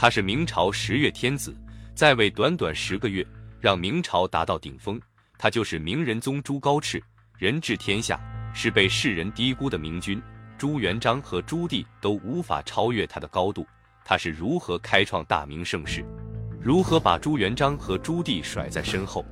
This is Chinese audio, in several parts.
他是明朝十月天子，在位短短十个月，让明朝达到顶峰。他就是明仁宗朱高炽，人治天下，是被世人低估的明君。朱元璋和朱棣都无法超越他的高度。他是如何开创大明盛世，如何把朱元璋和朱棣甩在身后？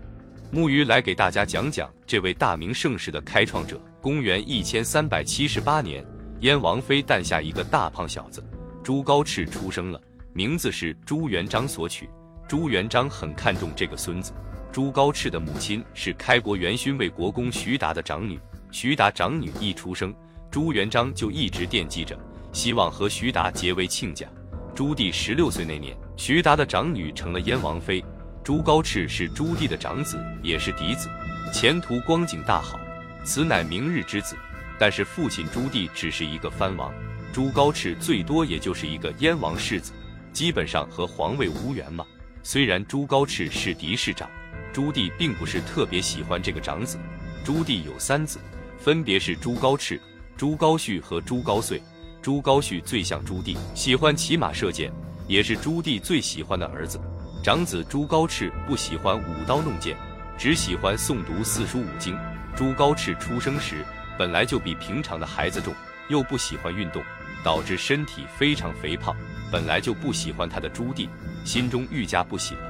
木鱼来给大家讲讲这位大明盛世的开创者。公元一千三百七十八年，燕王妃诞下一个大胖小子，朱高炽出生了。名字是朱元璋所取，朱元璋很看重这个孙子。朱高炽的母亲是开国元勋魏国公徐达的长女，徐达长女一出生，朱元璋就一直惦记着，希望和徐达结为亲家。朱棣十六岁那年，徐达的长女成了燕王妃，朱高炽是朱棣的长子，也是嫡子，前途光景大好，此乃明日之子。但是父亲朱棣只是一个藩王，朱高炽最多也就是一个燕王世子。基本上和皇位无缘嘛。虽然朱高炽是嫡是长，朱棣并不是特别喜欢这个长子。朱棣有三子，分别是朱高炽、朱高煦和朱高燧。朱高煦最像朱棣，喜欢骑马射箭，也是朱棣最喜欢的儿子。长子朱高炽不喜欢舞刀弄剑，只喜欢诵读四书五经。朱高炽出生时本来就比平常的孩子重，又不喜欢运动，导致身体非常肥胖。本来就不喜欢他的朱棣，心中愈加不喜了。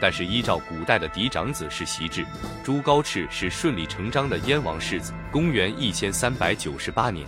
但是依照古代的嫡长子是袭制，朱高炽是顺理成章的燕王世子。公元一千三百九十八年，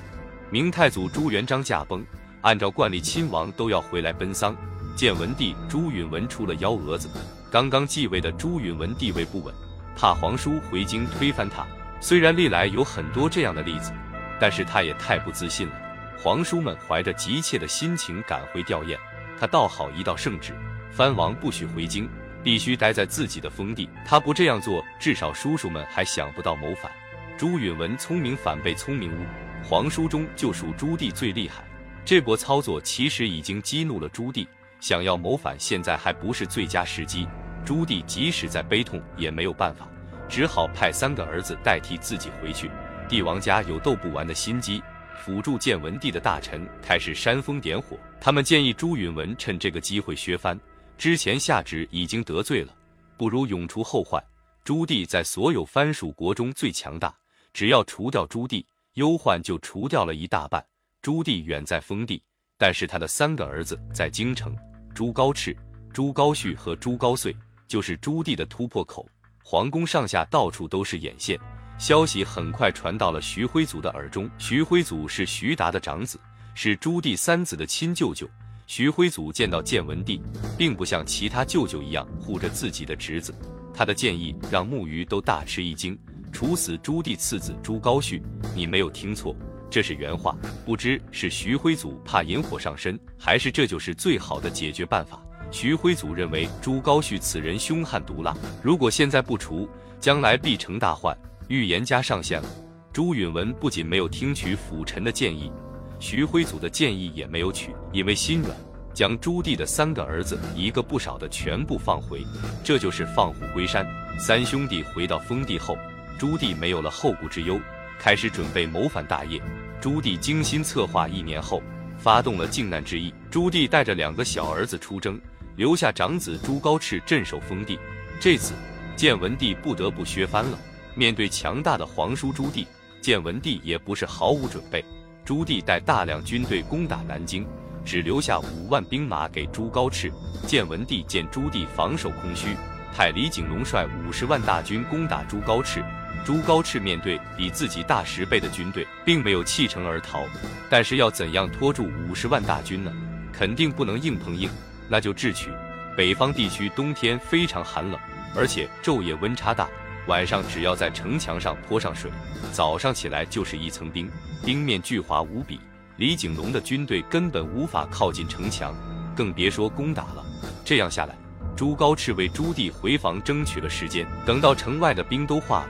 明太祖朱元璋驾崩，按照惯例，亲王都要回来奔丧。建文帝朱允文出了幺蛾子，刚刚继位的朱允文地位不稳，怕皇叔回京推翻他。虽然历来有很多这样的例子，但是他也太不自信了。皇叔们怀着急切的心情赶回吊唁，他倒好一道圣旨：藩王不许回京，必须待在自己的封地。他不这样做，至少叔叔们还想不到谋反。朱允文聪明反被聪明误，皇叔中就属朱棣最厉害。这波操作其实已经激怒了朱棣，想要谋反现在还不是最佳时机。朱棣即使再悲痛也没有办法，只好派三个儿子代替自己回去。帝王家有斗不完的心机。辅助建文帝的大臣开始煽风点火，他们建议朱允文趁这个机会削藩。之前下旨已经得罪了，不如永除后患。朱棣在所有藩属国中最强大，只要除掉朱棣，忧患就除掉了一大半。朱棣远在封地，但是他的三个儿子在京城：朱高炽、朱高煦和朱高燧，就是朱棣的突破口。皇宫上下到处都是眼线。消息很快传到了徐辉祖的耳中。徐辉祖是徐达的长子，是朱棣三子的亲舅舅。徐辉祖见到建文帝，并不像其他舅舅一样护着自己的侄子，他的建议让木鱼都大吃一惊：处死朱棣次子朱高煦。你没有听错，这是原话。不知是徐辉祖怕引火上身，还是这就是最好的解决办法。徐辉祖认为朱高煦此人凶悍毒辣，如果现在不除，将来必成大患。预言家上线了，朱允文不仅没有听取辅臣的建议，徐辉祖的建议也没有取，因为心软，将朱棣的三个儿子一个不少的全部放回，这就是放虎归山。三兄弟回到封地后，朱棣没有了后顾之忧，开始准备谋反大业。朱棣精心策划一年后，发动了靖难之役。朱棣带着两个小儿子出征，留下长子朱高炽镇守封地。这次建文帝不得不削藩了。面对强大的皇叔朱棣，建文帝也不是毫无准备。朱棣带大量军队攻打南京，只留下五万兵马给朱高炽。建文帝见朱棣防守空虚，派李景隆率五十万大军攻打朱高炽。朱高炽面对比自己大十倍的军队，并没有弃城而逃。但是要怎样拖住五十万大军呢？肯定不能硬碰硬，那就智取。北方地区冬天非常寒冷，而且昼夜温差大。晚上只要在城墙上泼上水，早上起来就是一层冰，冰面巨滑无比。李景龙的军队根本无法靠近城墙，更别说攻打了。这样下来，朱高炽为朱棣回防争取了时间。等到城外的冰都化了，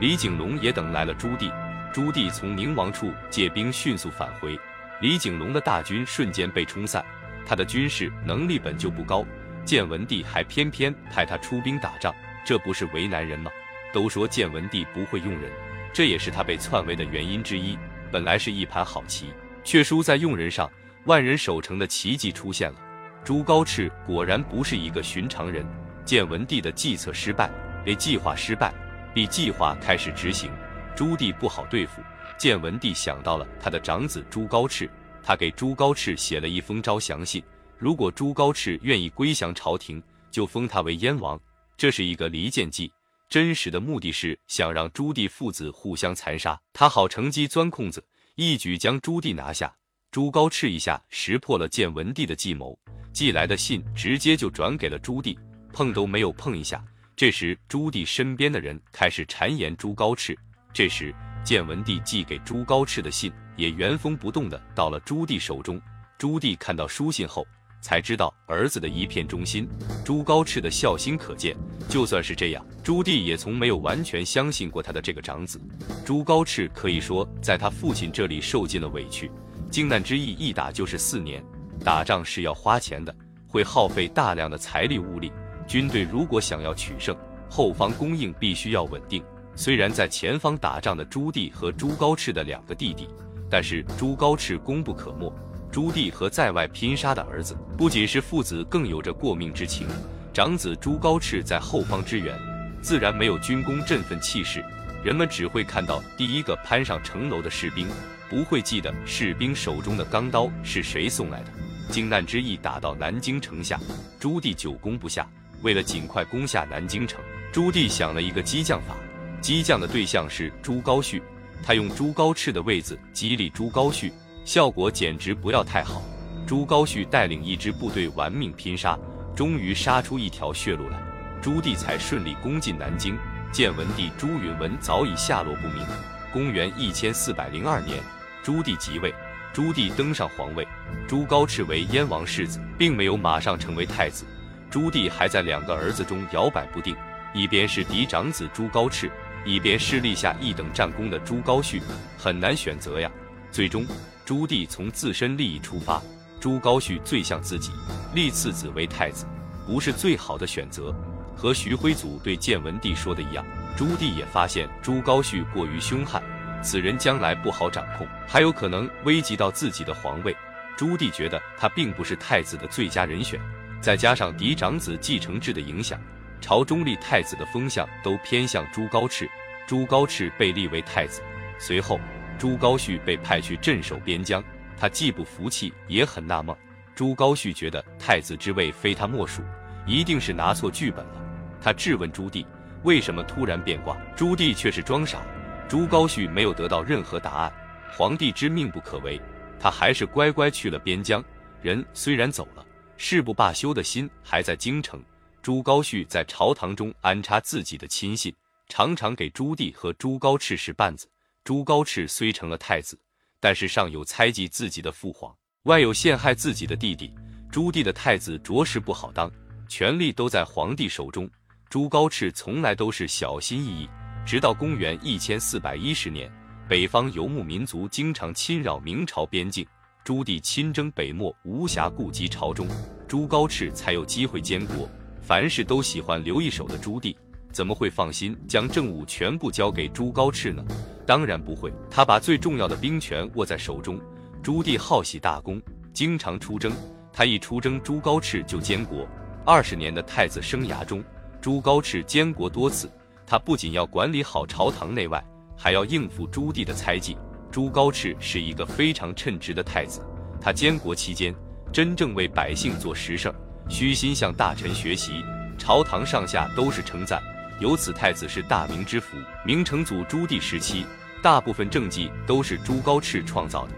李景龙也等来了朱棣。朱棣从宁王处借兵迅速返回，李景龙的大军瞬间被冲散。他的军事能力本就不高，建文帝还偏偏派他出兵打仗，这不是为难人吗？都说建文帝不会用人，这也是他被篡位的原因之一。本来是一盘好棋，却输在用人上。万人守城的奇迹出现了，朱高炽果然不是一个寻常人。建文帝的计策失败，A 计划失败，B 计划开始执行。朱棣不好对付，建文帝想到了他的长子朱高炽，他给朱高炽写了一封招降信，如果朱高炽愿意归降朝廷，就封他为燕王。这是一个离间计，真实的目的是想让朱棣父子互相残杀，他好乘机钻空子，一举将朱棣拿下。朱高炽一下识破了建文帝的计谋，寄来的信直接就转给了朱棣，碰都没有碰一下。这时朱棣身边的人开始谗言朱高炽。这时建文帝寄给朱高炽的信也原封不动的到了朱棣手中。朱棣看到书信后。才知道儿子的一片忠心，朱高炽的孝心可见。就算是这样，朱棣也从没有完全相信过他的这个长子。朱高炽可以说在他父亲这里受尽了委屈。靖难之役一打就是四年，打仗是要花钱的，会耗费大量的财力物力。军队如果想要取胜，后方供应必须要稳定。虽然在前方打仗的朱棣和朱高炽的两个弟弟，但是朱高炽功不可没。朱棣和在外拼杀的儿子不仅是父子，更有着过命之情。长子朱高炽在后方支援，自然没有军功振奋气势。人们只会看到第一个攀上城楼的士兵，不会记得士兵手中的钢刀是谁送来的。靖难之役打到南京城下，朱棣久攻不下。为了尽快攻下南京城，朱棣想了一个激将法。激将的对象是朱高煦，他用朱高炽的位子激励朱高煦。效果简直不要太好。朱高煦带领一支部队玩命拼杀，终于杀出一条血路来，朱棣才顺利攻进南京。建文帝朱允文早已下落不明。公元一千四百零二年，朱棣即位，朱棣登上皇位，朱高炽为燕王世子，并没有马上成为太子。朱棣还在两个儿子中摇摆不定，一边是嫡长子朱高炽，一边是立下一等战功的朱高煦，很难选择呀。最终。朱棣从自身利益出发，朱高煦最像自己，立次子为太子，不是最好的选择。和徐辉祖对建文帝说的一样，朱棣也发现朱高煦过于凶悍，此人将来不好掌控，还有可能危及到自己的皇位。朱棣觉得他并不是太子的最佳人选，再加上嫡长子继承制的影响，朝中立太子的风向都偏向朱高炽。朱高炽被立为太子，随后。朱高煦被派去镇守边疆，他既不服气，也很纳闷。朱高煦觉得太子之位非他莫属，一定是拿错剧本了。他质问朱棣，为什么突然变卦？朱棣却是装傻。朱高煦没有得到任何答案。皇帝之命不可违，他还是乖乖去了边疆。人虽然走了，誓不罢休的心还在京城。朱高煦在朝堂中安插自己的亲信，常常给朱棣和朱高炽使绊子。朱高炽虽成了太子，但是上有猜忌自己的父皇，外有陷害自己的弟弟。朱棣的太子着实不好当，权力都在皇帝手中。朱高炽从来都是小心翼翼，直到公元一千四百一十年，北方游牧民族经常侵扰明朝边境，朱棣亲征北漠，无暇顾及朝中，朱高炽才有机会监国。凡事都喜欢留一手的朱棣。怎么会放心将政务全部交给朱高炽呢？当然不会，他把最重要的兵权握在手中。朱棣好喜大功，经常出征。他一出征，朱高炽就监国。二十年的太子生涯中，朱高炽监国多次。他不仅要管理好朝堂内外，还要应付朱棣的猜忌。朱高炽是一个非常称职的太子。他监国期间，真正为百姓做实事，虚心向大臣学习，朝堂上下都是称赞。由此，太子是大明之福。明成祖朱棣时期，大部分政绩都是朱高炽创造的。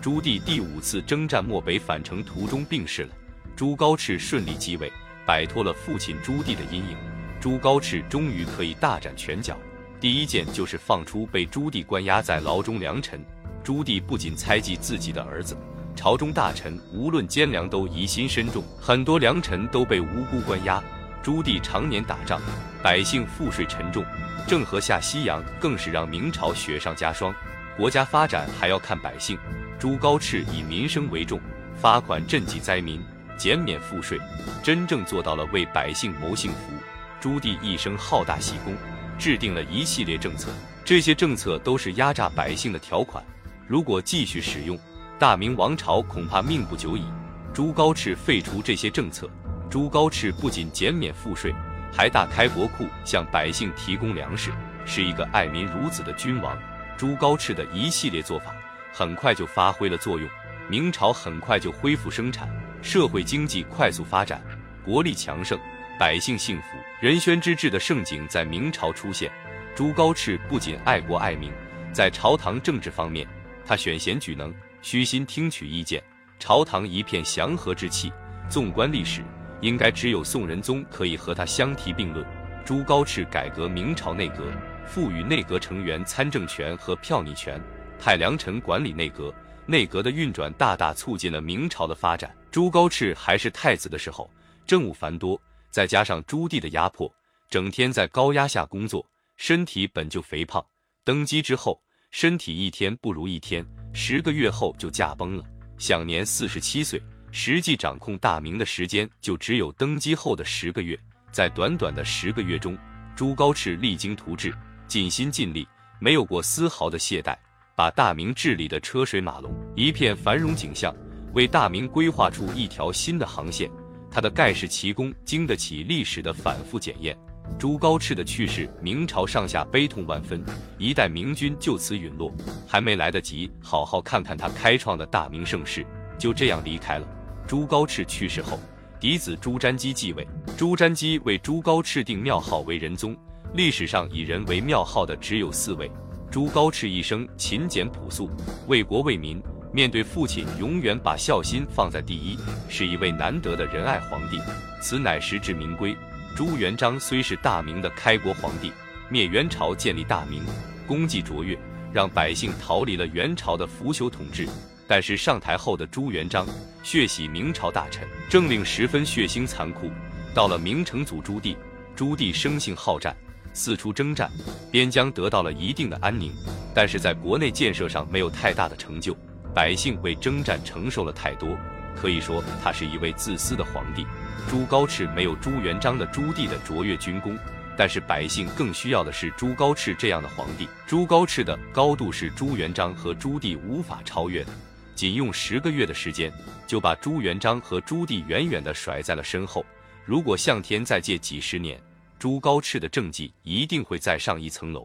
朱棣第五次征战漠北返程途中病逝了，朱高炽顺利继位，摆脱了父亲朱棣的阴影。朱高炽终于可以大展拳脚。第一件就是放出被朱棣关押在牢中良臣。朱棣不仅猜忌自己的儿子，朝中大臣无论奸良都疑心深重，很多良臣都被无辜关押。朱棣常年打仗，百姓赋税沉重，郑和下西洋更是让明朝雪上加霜。国家发展还要看百姓，朱高炽以民生为重，发款赈济灾民，减免赋税，真正做到了为百姓谋幸福。朱棣一生好大喜功，制定了一系列政策，这些政策都是压榨百姓的条款，如果继续使用，大明王朝恐怕命不久矣。朱高炽废除这些政策，朱高炽不仅减免赋税，还大开国库，向百姓提供粮食，是一个爱民如子的君王。朱高炽的一系列做法很快就发挥了作用，明朝很快就恢复生产，社会经济快速发展，国力强盛，百姓幸福，仁宣之治的盛景在明朝出现。朱高炽不仅爱国爱民，在朝堂政治方面，他选贤举能，虚心听取意见，朝堂一片祥和之气。纵观历史，应该只有宋仁宗可以和他相提并论。朱高炽改革明朝内阁。赋予内阁成员参政权和票拟权，派良臣管理内阁，内阁的运转大大促进了明朝的发展。朱高炽还是太子的时候，政务繁多，再加上朱棣的压迫，整天在高压下工作，身体本就肥胖。登基之后，身体一天不如一天，十个月后就驾崩了，享年四十七岁。实际掌控大明的时间就只有登基后的十个月，在短短的十个月中，朱高炽励精图治。尽心尽力，没有过丝毫的懈怠，把大明治理的车水马龙，一片繁荣景象，为大明规划出一条新的航线。他的盖世奇功经得起历史的反复检验。朱高炽的去世，明朝上下悲痛万分，一代明君就此陨落，还没来得及好好看看他开创的大明盛世，就这样离开了。朱高炽去世后，嫡子朱瞻基继位，朱瞻基为朱高炽定庙号为仁宗。历史上以人为庙号的只有四位。朱高炽一生勤俭朴素，为国为民，面对父亲永远把孝心放在第一，是一位难得的仁爱皇帝。此乃实至名归。朱元璋虽是大明的开国皇帝，灭元朝建立大明，功绩卓越，让百姓逃离了元朝的腐朽统治。但是上台后的朱元璋血洗明朝大臣，政令十分血腥残酷。到了明成祖朱棣，朱棣生性好战。四处征战，边疆得到了一定的安宁，但是在国内建设上没有太大的成就，百姓为征战承受了太多，可以说他是一位自私的皇帝。朱高炽没有朱元璋的朱棣的卓越军功，但是百姓更需要的是朱高炽这样的皇帝。朱高炽的高度是朱元璋和朱棣无法超越的，仅用十个月的时间就把朱元璋和朱棣远远地甩在了身后。如果向天再借几十年，朱高炽的政绩一定会再上一层楼。